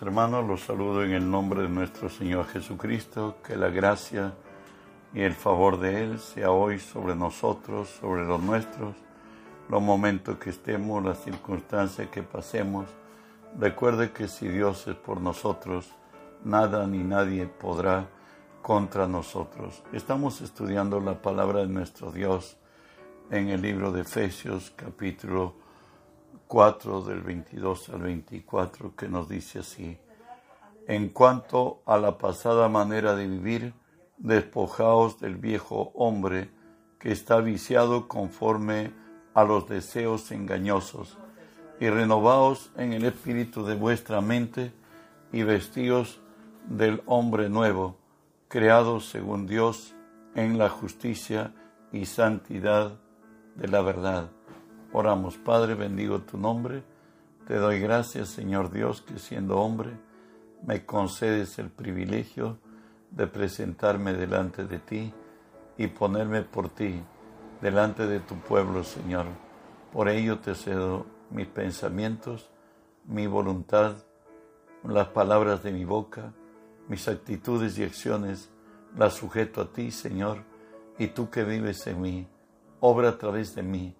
Hermanos, los saludo en el nombre de nuestro Señor Jesucristo, que la gracia y el favor de Él sea hoy sobre nosotros, sobre los nuestros, los momentos que estemos, las circunstancias que pasemos. Recuerde que si Dios es por nosotros, nada ni nadie podrá contra nosotros. Estamos estudiando la palabra de nuestro Dios en el libro de Efesios capítulo 4 del 22 al 24 que nos dice así, en cuanto a la pasada manera de vivir, despojaos del viejo hombre que está viciado conforme a los deseos engañosos, y renovaos en el espíritu de vuestra mente y vestíos del hombre nuevo, creado según Dios en la justicia y santidad de la verdad Oramos, Padre, bendigo tu nombre. Te doy gracias, Señor Dios, que siendo hombre me concedes el privilegio de presentarme delante de ti y ponerme por ti delante de tu pueblo, Señor. Por ello te cedo mis pensamientos, mi voluntad, las palabras de mi boca, mis actitudes y acciones, las sujeto a ti, Señor, y tú que vives en mí, obra a través de mí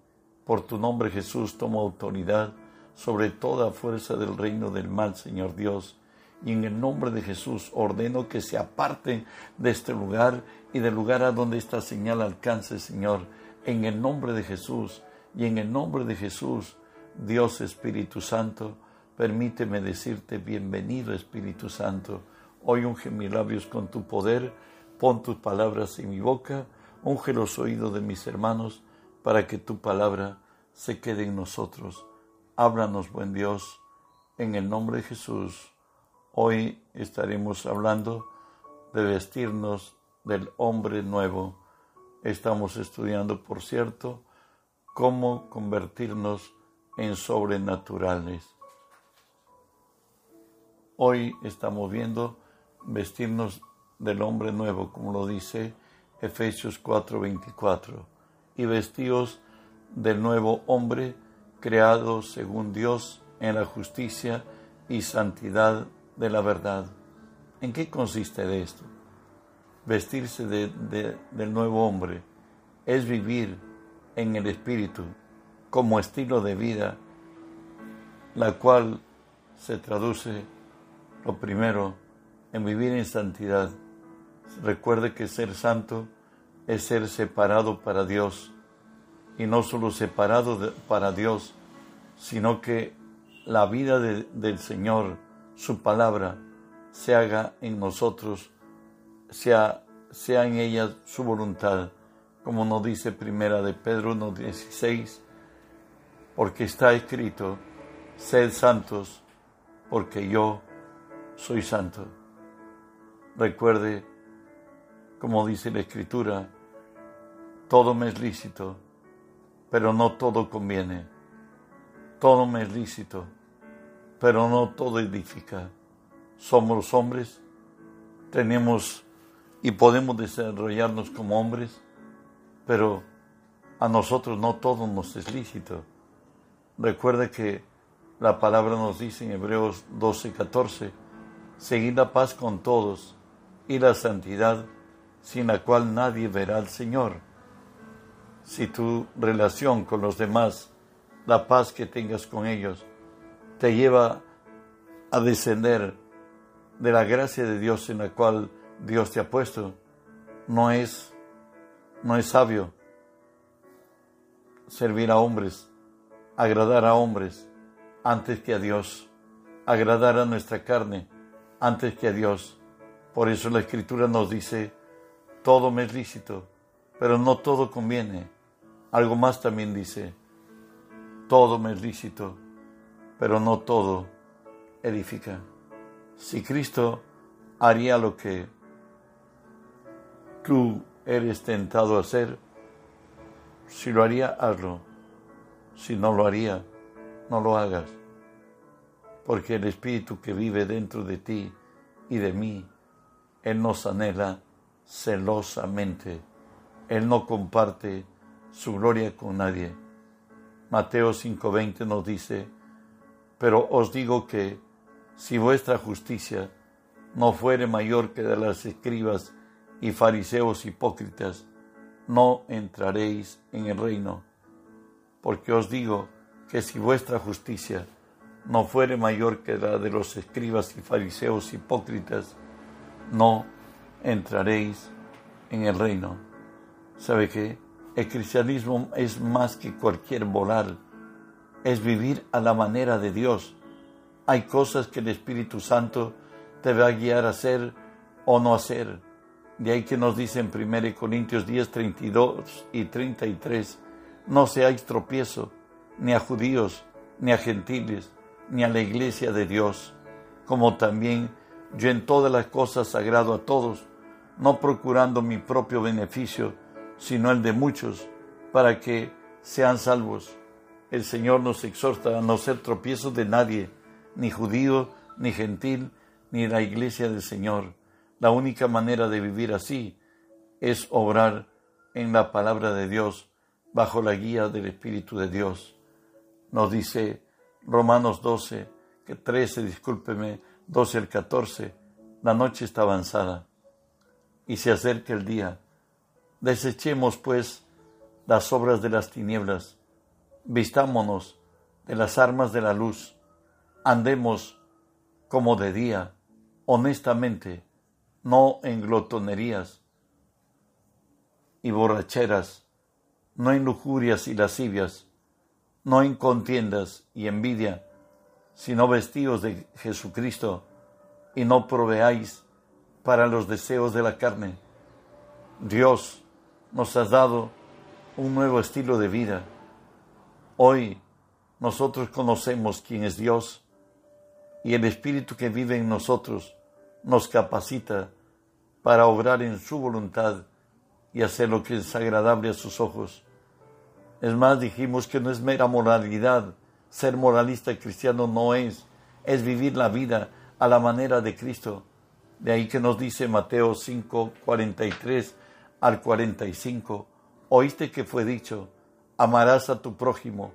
por tu nombre Jesús tomo autoridad sobre toda fuerza del reino del mal, Señor Dios. Y en el nombre de Jesús ordeno que se aparten de este lugar y del lugar a donde esta señal alcance, Señor. En el nombre de Jesús y en el nombre de Jesús, Dios Espíritu Santo, permíteme decirte bienvenido Espíritu Santo. Hoy unge mis labios con tu poder, pon tus palabras en mi boca, unge los oídos de mis hermanos para que tu palabra se quede en nosotros. Háblanos, buen Dios, en el nombre de Jesús. Hoy estaremos hablando de vestirnos del hombre nuevo. Estamos estudiando, por cierto, cómo convertirnos en sobrenaturales. Hoy estamos viendo vestirnos del hombre nuevo, como lo dice Efesios 4:24 y vestidos del nuevo hombre, creado según Dios en la justicia y santidad de la verdad. ¿En qué consiste de esto? Vestirse del nuevo hombre es vivir en el Espíritu como estilo de vida, la cual se traduce, lo primero, en vivir en santidad. Recuerde que ser santo es ser separado para Dios. Y no solo separado para Dios, sino que la vida del Señor, su palabra, se haga en nosotros, sea, sea en ella su voluntad, como nos dice primera de Pedro 1.16, porque está escrito, sed santos, porque yo soy santo. Recuerde, como dice la Escritura, todo me es lícito, pero no todo conviene. Todo me es lícito, pero no todo edifica. Somos los hombres, tenemos y podemos desarrollarnos como hombres, pero a nosotros no todo nos es lícito. Recuerde que la palabra nos dice en Hebreos 12, 14, seguid la paz con todos y la santidad, sin la cual nadie verá al Señor si tu relación con los demás, la paz que tengas con ellos, te lleva a descender de la gracia de Dios en la cual Dios te ha puesto, no es, no es sabio servir a hombres, agradar a hombres antes que a Dios, agradar a nuestra carne antes que a Dios. Por eso la Escritura nos dice, todo me es lícito, pero no todo conviene. Algo más también dice, todo me es lícito, pero no todo edifica. Si Cristo haría lo que tú eres tentado a hacer, si lo haría, hazlo. Si no lo haría, no lo hagas. Porque el Espíritu que vive dentro de ti y de mí, Él nos anhela celosamente él no comparte su gloria con nadie. Mateo 5:20 nos dice, pero os digo que si vuestra justicia no fuere mayor que de las escribas y fariseos hipócritas, no entraréis en el reino. Porque os digo que si vuestra justicia no fuere mayor que la de los escribas y fariseos hipócritas, no entraréis en el reino. ¿Sabe qué? El cristianismo es más que cualquier volar, es vivir a la manera de Dios hay cosas que el Espíritu Santo te va a guiar a hacer o no hacer. De ahí que nos dice en 1 Corintios 10, 32 y 33, no seáis tropiezo ni a judíos, ni a gentiles, ni a la iglesia de Dios, como también yo en todas las cosas agrado a todos, no procurando mi propio beneficio, sino el de muchos, para que sean salvos. El Señor nos exhorta a no ser tropiezo de nadie, ni judío, ni gentil, ni la iglesia del Señor. La única manera de vivir así es obrar en la palabra de Dios bajo la guía del Espíritu de Dios. Nos dice Romanos 12, que 13, discúlpeme, 12 al 14, la noche está avanzada y se acerca el día. Desechemos pues las obras de las tinieblas, vistámonos de las armas de la luz andemos como de día, honestamente, no en glotonerías y borracheras, no en lujurias y lascivias, no en contiendas y envidia, sino vestidos de Jesucristo, y no proveáis para los deseos de la carne. Dios nos ha dado un nuevo estilo de vida. Hoy nosotros conocemos quién es Dios y el Espíritu que vive en nosotros nos capacita para obrar en su voluntad y hacer lo que es agradable a sus ojos. Es más, dijimos que no es mera moralidad, ser moralista cristiano no es, es vivir la vida a la manera de Cristo. De ahí que nos dice Mateo 5, 43 al 45, oíste que fue dicho, amarás a tu prójimo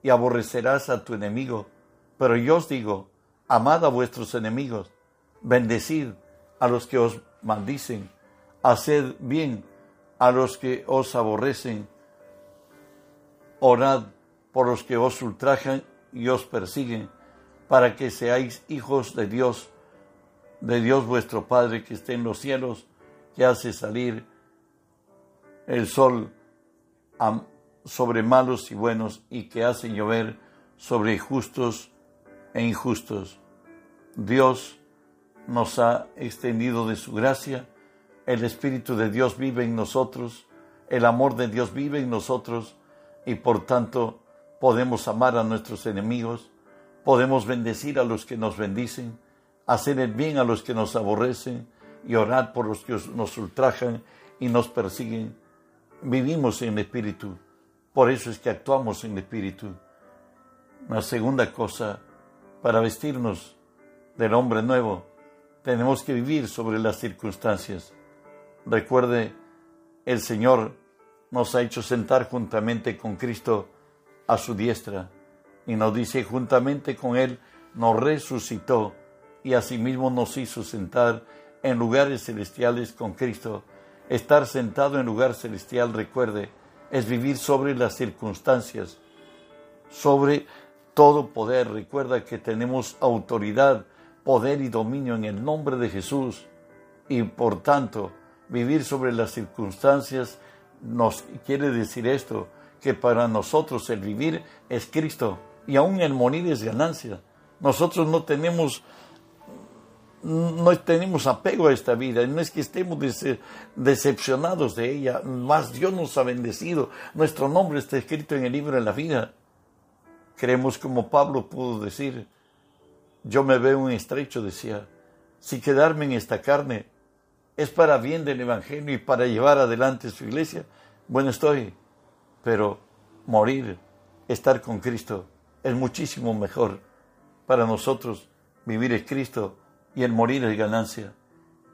y aborrecerás a tu enemigo, pero yo os digo, amad a vuestros enemigos, bendecid a los que os maldicen, haced bien a los que os aborrecen, orad por los que os ultrajan y os persiguen, para que seáis hijos de Dios, de Dios vuestro Padre que esté en los cielos, que hace salir el sol sobre malos y buenos y que hace llover sobre justos e injustos. Dios nos ha extendido de su gracia, el Espíritu de Dios vive en nosotros, el amor de Dios vive en nosotros. Y por tanto podemos amar a nuestros enemigos, podemos bendecir a los que nos bendicen, hacer el bien a los que nos aborrecen y orar por los que nos ultrajan y nos persiguen. Vivimos en Espíritu, por eso es que actuamos en Espíritu. La segunda cosa, para vestirnos del hombre nuevo, tenemos que vivir sobre las circunstancias. Recuerde, el Señor nos ha hecho sentar juntamente con Cristo a su diestra y nos dice, juntamente con Él nos resucitó y asimismo nos hizo sentar en lugares celestiales con Cristo. Estar sentado en lugar celestial, recuerde, es vivir sobre las circunstancias, sobre todo poder. Recuerda que tenemos autoridad, poder y dominio en el nombre de Jesús. Y por tanto, vivir sobre las circunstancias nos quiere decir esto, que para nosotros el vivir es Cristo y aún el morir es ganancia. Nosotros no tenemos no tenemos apego a esta vida, no es que estemos decepcionados de ella, más Dios nos ha bendecido, nuestro nombre está escrito en el libro de la vida. Creemos como Pablo pudo decir, yo me veo un estrecho, decía, si quedarme en esta carne es para bien del Evangelio y para llevar adelante su iglesia, bueno estoy, pero morir, estar con Cristo, es muchísimo mejor. Para nosotros vivir es Cristo y el morir es ganancia.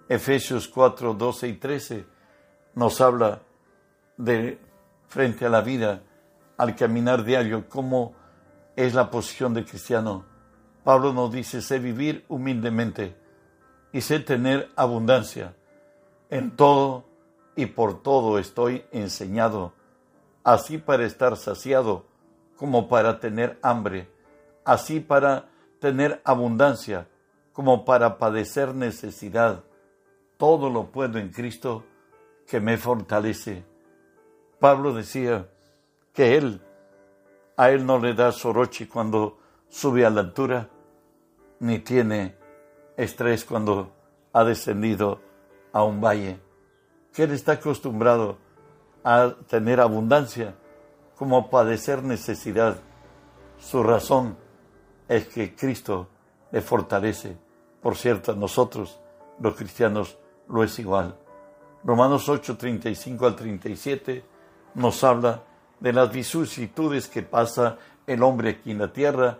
Efesios 4, 12 y 13 nos habla de frente a la vida, al caminar diario, cómo es la posición del cristiano. Pablo nos dice, sé vivir humildemente y sé tener abundancia. En todo y por todo estoy enseñado, así para estar saciado como para tener hambre, así para tener abundancia como para padecer necesidad. Todo lo puedo en Cristo que me fortalece. Pablo decía que él, a él no le da soroche cuando sube a la altura, ni tiene estrés cuando ha descendido a un valle, que él está acostumbrado a tener abundancia como padecer necesidad. Su razón es que Cristo le fortalece. Por cierto, a nosotros, los cristianos, lo es igual. Romanos 8, 35 al 37 nos habla de las vicisitudes que pasa el hombre aquí en la tierra,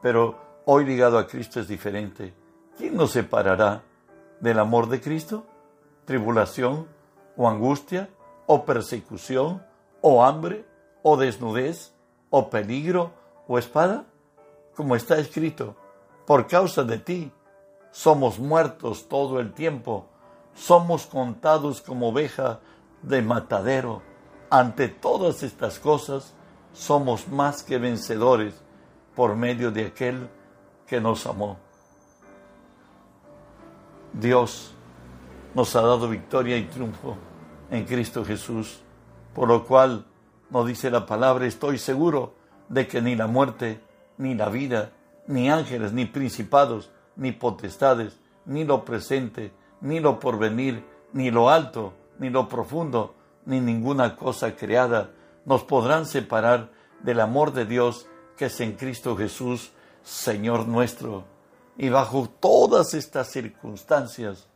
pero hoy ligado a Cristo es diferente. ¿Quién nos separará del amor de Cristo? ¿Tribulación o angustia o persecución o hambre o desnudez o peligro o espada? Como está escrito, por causa de ti somos muertos todo el tiempo, somos contados como oveja de matadero. Ante todas estas cosas somos más que vencedores por medio de aquel que nos amó. Dios nos ha dado victoria y triunfo en Cristo Jesús, por lo cual nos dice la palabra, estoy seguro de que ni la muerte, ni la vida, ni ángeles, ni principados, ni potestades, ni lo presente, ni lo porvenir, ni lo alto, ni lo profundo, ni ninguna cosa creada nos podrán separar del amor de Dios que es en Cristo Jesús, Señor nuestro. Y bajo todas estas circunstancias,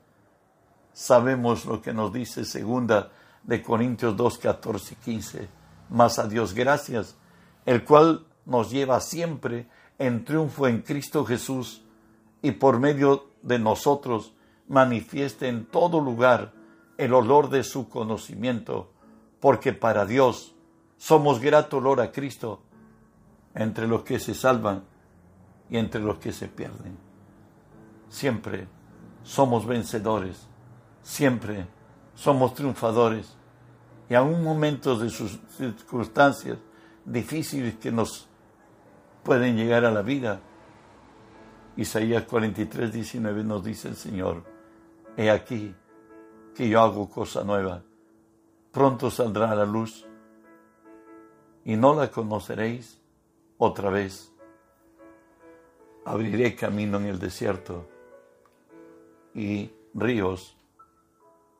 sabemos lo que nos dice segunda de Corintios 2, 14 y 15. Más a Dios gracias, el cual nos lleva siempre en triunfo en Cristo Jesús y por medio de nosotros manifieste en todo lugar el olor de su conocimiento, porque para Dios somos grato olor a Cristo entre los que se salvan y entre los que se pierden. Siempre somos vencedores, siempre somos triunfadores y aún momentos de sus circunstancias difíciles que nos pueden llegar a la vida. Isaías 43, 19 nos dice el Señor, he aquí que yo hago cosa nueva, pronto saldrá la luz y no la conoceréis otra vez. Abriré camino en el desierto y ríos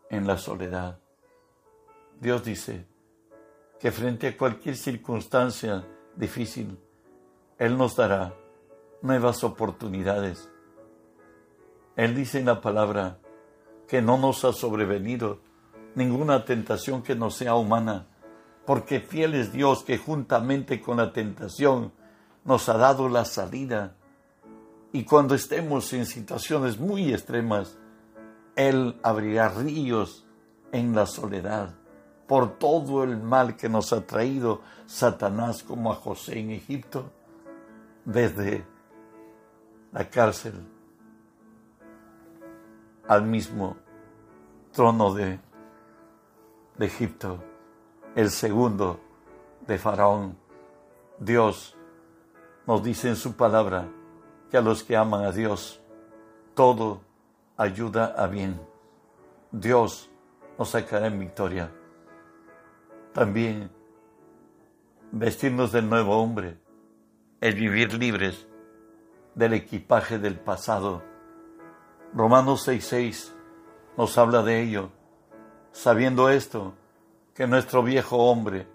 en la soledad. Dios dice que frente a cualquier circunstancia difícil, él nos dará nuevas oportunidades. Él dice en la palabra que no nos ha sobrevenido ninguna tentación que no sea humana, porque fiel es Dios que juntamente con la tentación nos ha dado la salida. Y cuando estemos en situaciones muy extremas, Él abrirá ríos en la soledad por todo el mal que nos ha traído Satanás como a José en Egipto desde la cárcel al mismo trono de, Egipto, el segundo de Faraón. Dios nos dice en su palabra que a los que aman a Dios, todo ayuda a bien. Dios nos sacará en victoria. También vestirnos del nuevo hombre el vivir libres del equipaje del pasado. Romanos 6:6 nos habla de ello, sabiendo esto, que nuestro viejo hombre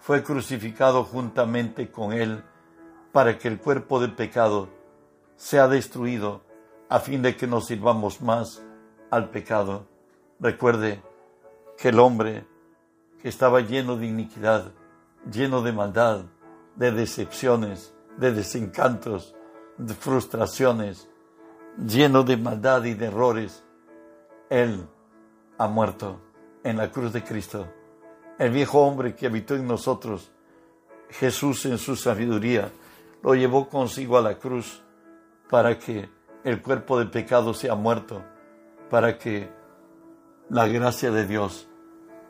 fue crucificado juntamente con él para que el cuerpo del pecado sea destruido a fin de que nos sirvamos más al pecado. Recuerde que el hombre que estaba lleno de iniquidad, lleno de maldad, de decepciones, de desencantos, frustraciones, lleno de maldad y de errores, Él ha muerto en la cruz de Cristo. El viejo hombre que habitó en nosotros, Jesús en su sabiduría, lo llevó consigo a la cruz para que el cuerpo de pecado sea muerto, para que la gracia de Dios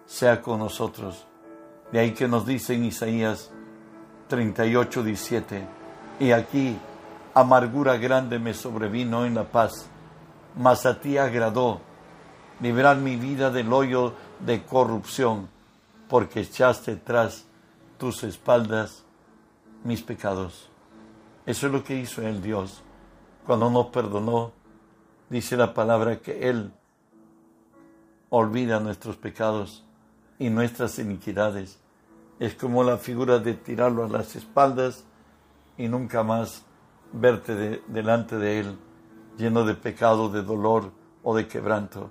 sea con nosotros. De ahí que nos dice en Isaías 38, 17, y aquí amargura grande me sobrevino en la paz, mas a ti agradó librar mi vida del hoyo de corrupción, porque echaste tras tus espaldas mis pecados. Eso es lo que hizo el Dios cuando nos perdonó. Dice la palabra que Él olvida nuestros pecados y nuestras iniquidades. Es como la figura de tirarlo a las espaldas y nunca más verte delante de Él lleno de pecado, de dolor o de quebranto.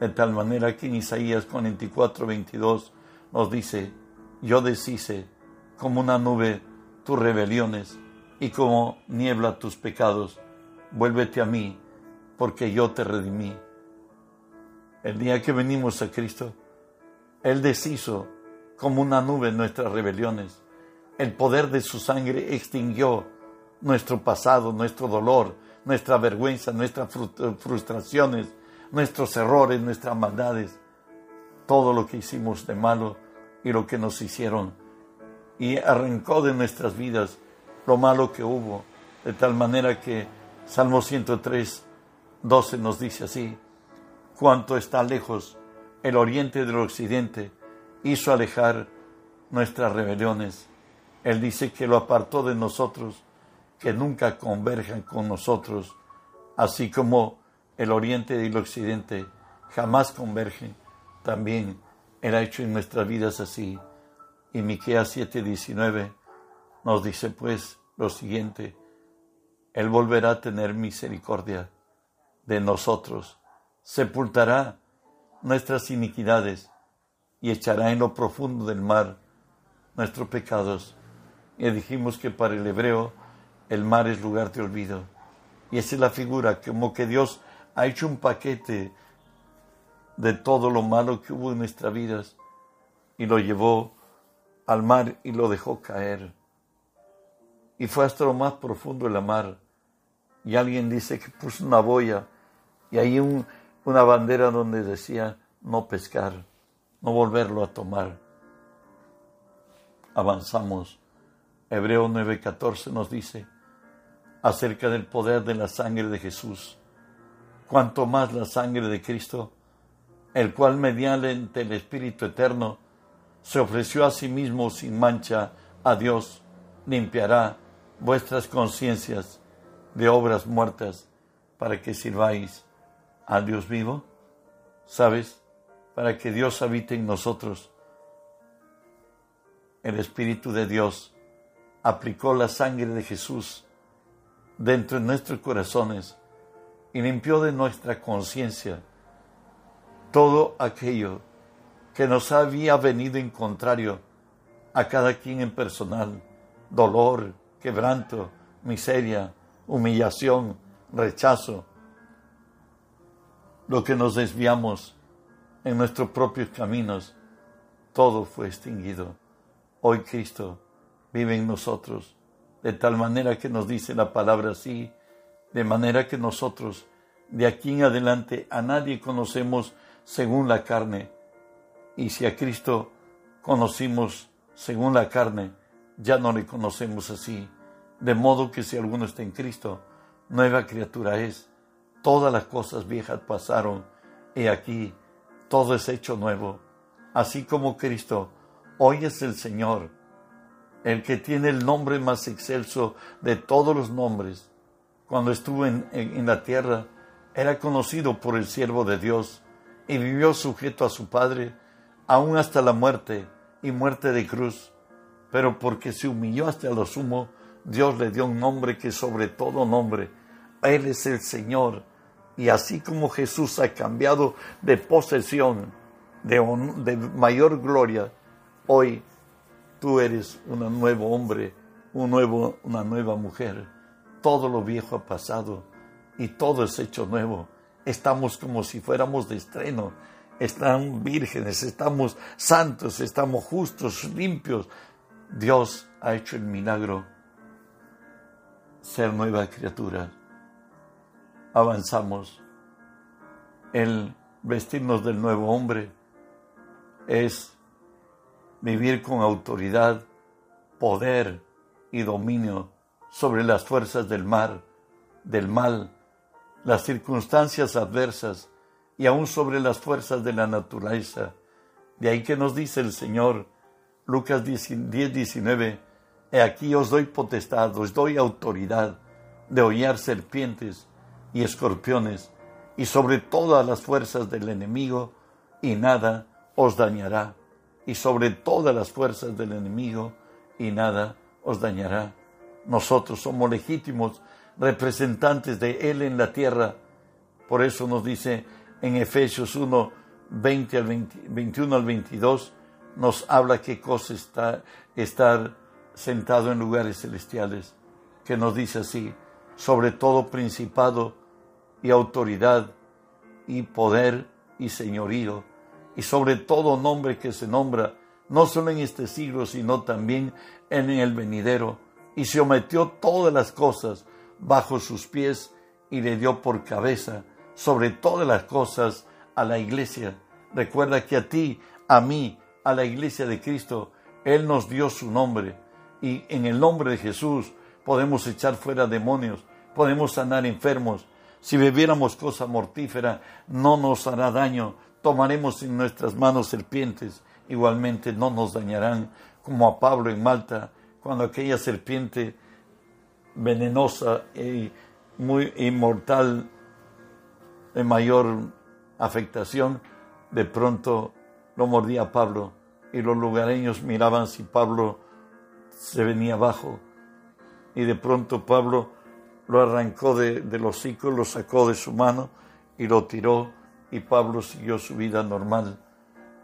De tal manera que en Isaías 44, 22 nos dice, yo deshice como una nube tus rebeliones y como niebla tus pecados. Vuélvete a mí, porque yo te redimí. El día que venimos a Cristo, Él deshizo como una nube nuestras rebeliones. El poder de su sangre extinguió nuestro pasado, nuestro dolor, nuestra vergüenza, nuestras frustraciones, nuestros errores, nuestras maldades, todo lo que hicimos de malo y lo que nos hicieron y arrancó de nuestras vidas lo malo que hubo, de tal manera que Salmo 103, 12 nos dice así, cuánto está lejos el oriente del occidente, hizo alejar nuestras rebeliones. Él dice que lo apartó de nosotros, que nunca converjan con nosotros, así como el oriente y el occidente jamás convergen, también ha hecho en nuestras vidas así. Y Miqueas 7:19 nos dice pues lo siguiente: Él volverá a tener misericordia de nosotros, sepultará nuestras iniquidades y echará en lo profundo del mar nuestros pecados. Y dijimos que para el hebreo el mar es lugar de olvido. Y esa es la figura, como que Dios ha hecho un paquete de todo lo malo que hubo en nuestras vidas y lo llevó al mar y lo dejó caer. Y fue hasta lo más profundo de la mar. Y alguien dice que puso una boya y ahí una bandera donde decía no pescar, no volverlo a tomar. Avanzamos. Hebreo 9:14 nos dice acerca del poder de la sangre de Jesús. Cuanto más la sangre de Cristo, el cual mediante el Espíritu Eterno se ofreció a sí mismo sin mancha a Dios, limpiará vuestras conciencias de obras muertas para que sirváis a Dios vivo. ¿Sabes? Para que Dios habite en nosotros. El Espíritu de Dios aplicó la sangre de Jesús dentro de nuestros corazones y limpió de nuestra conciencia todo aquello que nos había venido en contrario a cada quien en personal, dolor, quebranto, miseria, humillación, rechazo, lo que nos desviamos en nuestros propios caminos, todo fue extinguido. Hoy Cristo vive en nosotros, de tal manera que nos dice la palabra así, de manera que nosotros de aquí en adelante a nadie conocemos según la carne, y si a Cristo conocimos según la carne, ya no le conocemos así. De modo que si alguno está en Cristo, nueva criatura es. Todas las cosas viejas pasaron y aquí todo es hecho nuevo. Así como Cristo hoy es el Señor, el que tiene el nombre más excelso de todos los nombres. Cuando estuvo en, en la tierra, era conocido por el siervo de Dios y vivió sujeto a su Padre aún hasta la muerte y muerte de cruz, pero porque se humilló hasta lo sumo, Dios le dio un nombre que sobre todo nombre. Él es el Señor. Y así como Jesús ha cambiado de posesión, de, de mayor gloria, hoy tú eres un nuevo hombre, un nuevo, una nueva mujer. Todo lo viejo ha pasado y todo es hecho nuevo. Estamos como si fuéramos de estreno están vírgenes, estamos santos, estamos justos, limpios. Dios ha hecho el milagro ser nueva criatura. avanzamos. El vestirnos del nuevo hombre es vivir con autoridad, poder y dominio sobre las fuerzas del mar, del mal, las circunstancias adversas y aún sobre las fuerzas de la naturaleza. De ahí que nos dice el Señor, Lucas 10, 19, He aquí os doy potestad, os doy autoridad de hollar serpientes y escorpiones y sobre todas las fuerzas del enemigo y nada os dañará. Y sobre todas las fuerzas del enemigo y nada os dañará. Nosotros somos legítimos representantes de Él en la tierra. Por eso nos dice en Efesios 1, 20 al 21 al 22, nos habla qué cosa está estar sentado en lugares celestiales, que nos dice así, sobre todo principado y autoridad y poder y señorío, y sobre todo nombre que se nombra, no solo en este siglo, sino también en el venidero, y sometió todas las cosas bajo sus pies y le dio por cabeza sobre todas las cosas a la iglesia. Recuerda que a ti, a mí, a la iglesia de Cristo, Él nos dio su nombre y en el nombre de Jesús podemos echar fuera demonios, podemos sanar enfermos. Si bebiéramos cosa mortífera, no nos hará daño. Tomaremos en nuestras manos serpientes, igualmente no nos dañarán, como a Pablo en Malta, cuando aquella serpiente venenosa y muy inmortal de mayor afectación, de pronto lo mordía a Pablo y los lugareños miraban si Pablo se venía abajo. Y de pronto Pablo lo arrancó de, los hocico, lo sacó de su mano y lo tiró y Pablo siguió su vida normal,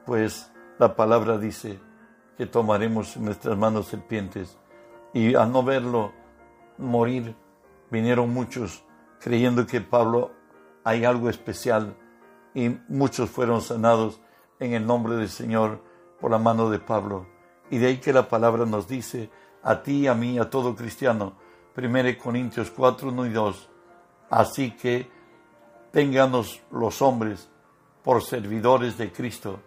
pues la palabra dice que tomaremos en nuestras manos serpientes y al no verlo morir vinieron muchos creyendo que Pablo hay algo especial y muchos fueron sanados en el nombre del Señor por la mano de Pablo. Y de ahí que la palabra nos dice a ti, a mí, a todo cristiano, 1 Corintios 4, 1 y 2. Así que ténganos los hombres por servidores de Cristo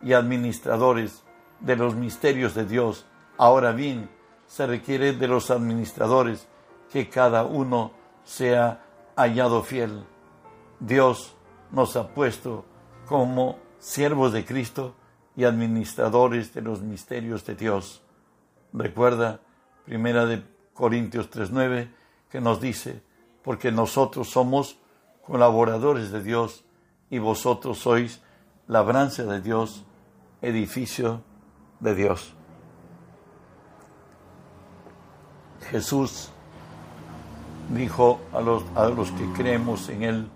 y administradores de los misterios de Dios. Ahora bien, se requiere de los administradores que cada uno sea hallado fiel. Dios nos ha puesto como siervos de Cristo y administradores de los misterios de Dios. Recuerda, primera de Corintios 3.9, que nos dice, porque nosotros somos colaboradores de Dios y vosotros sois labranza de Dios, edificio de Dios. Jesús dijo a los, a los que creemos en Él,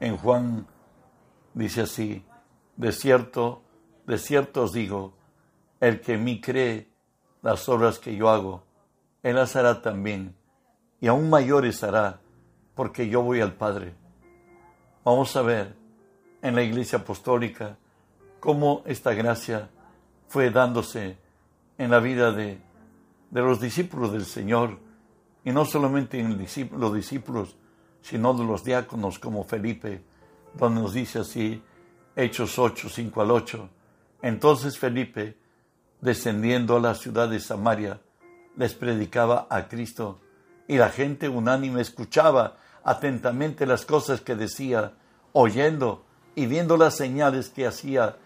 en Juan, dice así, de cierto, de cierto os digo, el que en mí cree las obras que yo hago, él las hará también, y aún mayores hará, porque yo voy al Padre. Vamos a ver en la iglesia apostólica cómo esta gracia fue dándose en la vida de, de los discípulos del Señor, y no solamente en los discípulos, sino de los diáconos como Felipe, donde nos dice así, Hechos 8, 5 al 8. Entonces Felipe, descendiendo a la ciudad de Samaria, les predicaba a Cristo, y la gente unánime escuchaba atentamente las cosas que decía, oyendo y viendo las señales que hacía,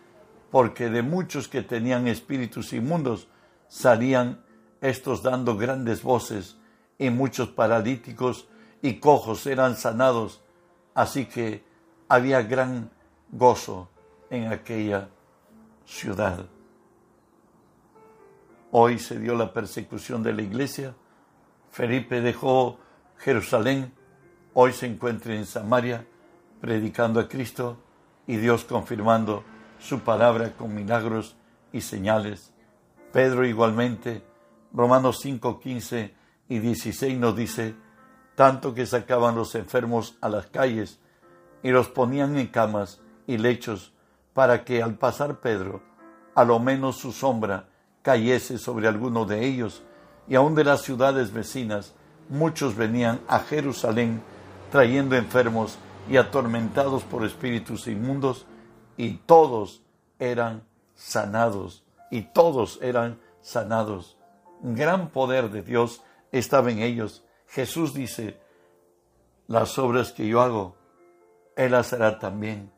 porque de muchos que tenían espíritus inmundos salían estos dando grandes voces, y muchos paralíticos y cojos eran sanados, así que había gran gozo en aquella ciudad. Hoy se dio la persecución de la iglesia. Felipe dejó Jerusalén. Hoy se encuentra en Samaria predicando a Cristo y Dios confirmando su palabra con milagros y señales. Pedro igualmente, Romanos 5, 15 y 16 nos dice, tanto que sacaban los enfermos a las calles y los ponían en camas y lechos para que al pasar Pedro, a lo menos su sombra cayese sobre alguno de ellos, y aun de las ciudades vecinas, muchos venían a Jerusalén trayendo enfermos y atormentados por espíritus inmundos, y todos eran sanados, y todos eran sanados. Gran poder de Dios estaba en ellos. Jesús dice, las obras que yo hago, Él las hará también,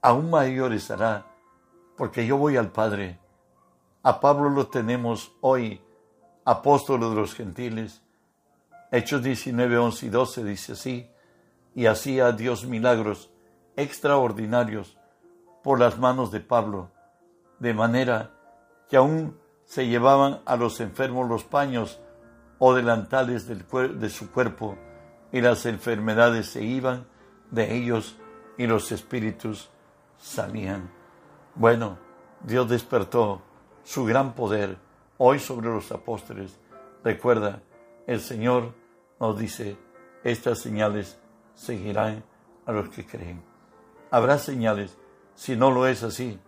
aún mayores hará, porque yo voy al Padre. A Pablo lo tenemos hoy, apóstol de los gentiles. Hechos 19, 11 y 12 dice así, y hacía Dios milagros extraordinarios por las manos de Pablo, de manera que aún se llevaban a los enfermos los paños o delantales de su cuerpo, y las enfermedades se iban de ellos y los espíritus salían. Bueno, Dios despertó su gran poder hoy sobre los apóstoles. Recuerda, el Señor nos dice, estas señales seguirán a los que creen. Habrá señales. Si no lo es así,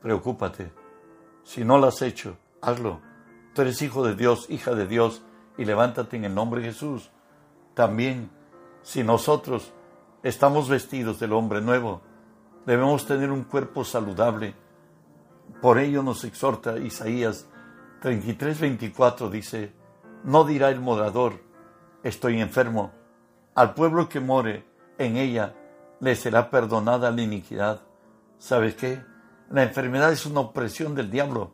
preocúpate. Si no lo has hecho, hazlo. Tú eres hijo de Dios, hija de Dios, y levántate en el nombre de Jesús. También, si nosotros estamos vestidos del hombre nuevo, debemos tener un cuerpo saludable. Por ello nos exhorta Isaías 33, 24, dice, no dirá el morador, estoy enfermo, al pueblo que more en ella le será perdonada la iniquidad. ¿Sabes qué? La enfermedad es una opresión del diablo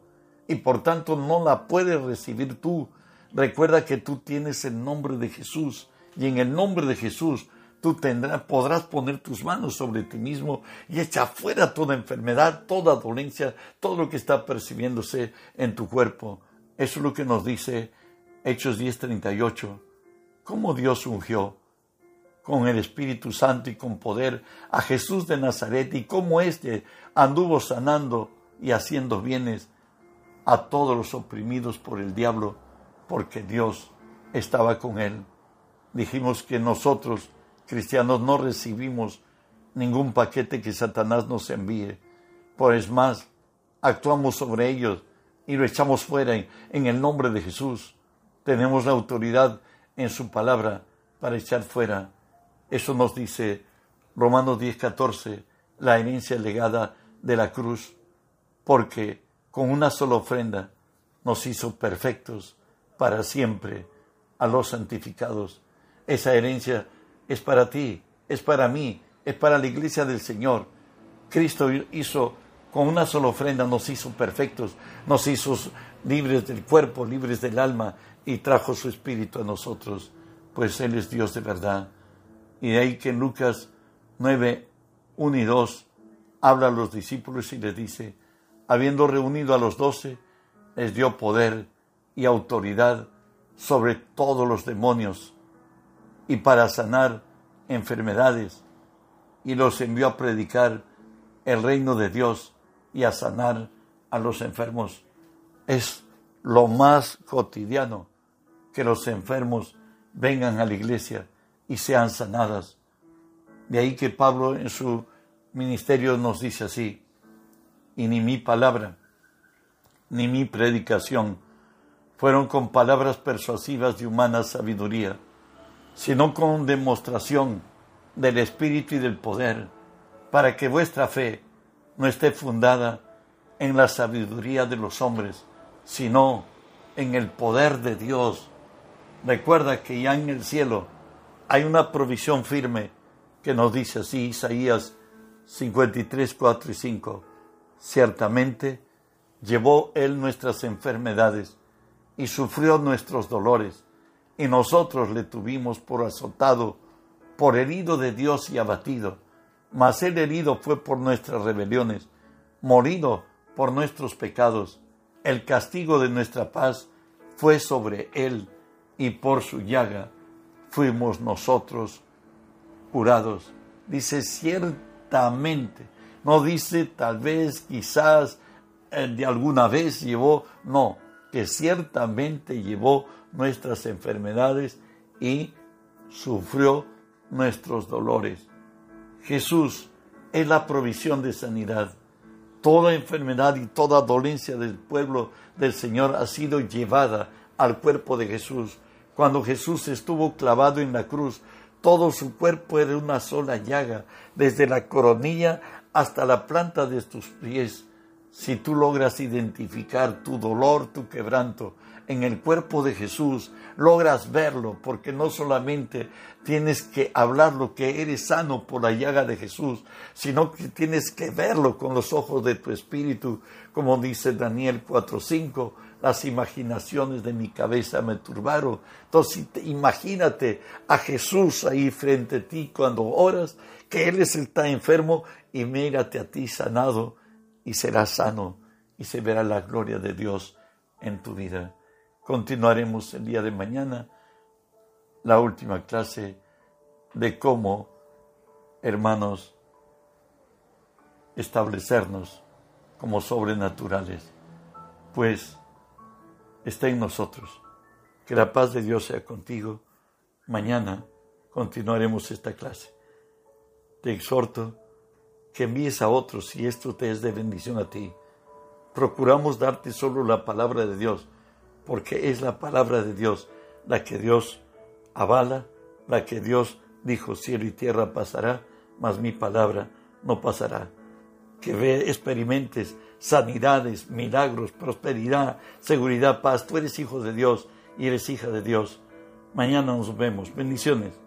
y por tanto no la puedes recibir tú. Recuerda que tú tienes el nombre de Jesús y en el nombre de Jesús tú tendrás, podrás poner tus manos sobre ti mismo y echa fuera toda enfermedad, toda dolencia, todo lo que está percibiéndose en tu cuerpo. Eso es lo que nos dice Hechos 10:38. ¿Cómo Dios ungió con el Espíritu Santo y con poder a Jesús de Nazaret y cómo éste anduvo sanando y haciendo bienes a todos los oprimidos por el diablo, porque Dios estaba con él. Dijimos que nosotros, cristianos, no recibimos ningún paquete que Satanás nos envíe. Por es más, actuamos sobre ellos y lo echamos fuera en, el nombre de Jesús. Tenemos la autoridad en su palabra para echar fuera eso nos dice Romanos 10:14, la herencia legada de la cruz, porque con una sola ofrenda nos hizo perfectos para siempre a los santificados. Esa herencia es para ti, es para mí, es para la iglesia del Señor. Cristo hizo, con una sola ofrenda nos hizo perfectos, nos hizo libres del cuerpo, libres del alma y trajo su espíritu a nosotros, pues Él es Dios de verdad. Y de ahí que en Lucas 9, 1 y 2 habla a los discípulos y les dice, habiendo reunido a los doce, les dio poder y autoridad sobre todos los demonios y para sanar enfermedades y los envió a predicar el reino de Dios y a sanar a los enfermos. Es lo más cotidiano que los enfermos vengan a la iglesia y sean sanadas. De ahí que Pablo en su ministerio nos dice así, y ni mi palabra, ni mi predicación fueron con palabras persuasivas de humana sabiduría, sino con demostración del Espíritu y del poder, para que vuestra fe no esté fundada en la sabiduría de los hombres, sino en el poder de Dios. Recuerda que ya en el cielo hay una provisión firme que nos dice así Isaías 53, 4 y 5. Ciertamente llevó Él nuestras enfermedades y sufrió nuestros dolores, y nosotros le tuvimos por azotado, por herido de Dios y abatido. Mas el herido fue por nuestras rebeliones, morido por nuestros pecados. El castigo de nuestra paz fue sobre Él, y por su llaga fuimos nosotros curados. Dice ciertamente, no dice tal vez, quizás, eh, de alguna vez llevó, no, que ciertamente llevó nuestras enfermedades y sufrió nuestros dolores. Jesús es la provisión de sanidad. Toda enfermedad y toda dolencia del pueblo del Señor ha sido llevada al cuerpo de Jesús cuando Jesús estuvo clavado en la cruz, Todo su cuerpo era una sola llaga, desde la coronilla hasta la planta de tus pies. Si tú logras identificar tu dolor, tu quebranto en el cuerpo de Jesús, logras verlo, porque no solamente tienes que hablar lo que eres sano por la llaga de Jesús, sino que tienes que verlo con los ojos de tu espíritu, como dice Daniel 4:5, las imaginaciones de mi cabeza me turbaron. Entonces, imagínate a Jesús ahí frente a ti cuando oras, que Él es el está enfermo y mírate a ti sanado y serás sano y se verá la gloria de Dios en tu vida. Continuaremos el día de mañana la última clase de cómo, hermanos, establecernos como sobrenaturales, pues está en nosotros. Que la paz de Dios sea contigo. Mañana continuaremos esta clase. Te exhorto que envíes a otros si esto te es de bendición a ti. Procuramos darte solo la palabra de Dios, porque es la palabra de Dios la que Dios avala, la que Dios dijo cielo y tierra pasará, mas mi palabra no pasará. Que ve, experimentes sanidades, milagros, prosperidad, seguridad, paz. Tú eres hijo de Dios y eres hija de Dios. Mañana nos vemos. Bendiciones.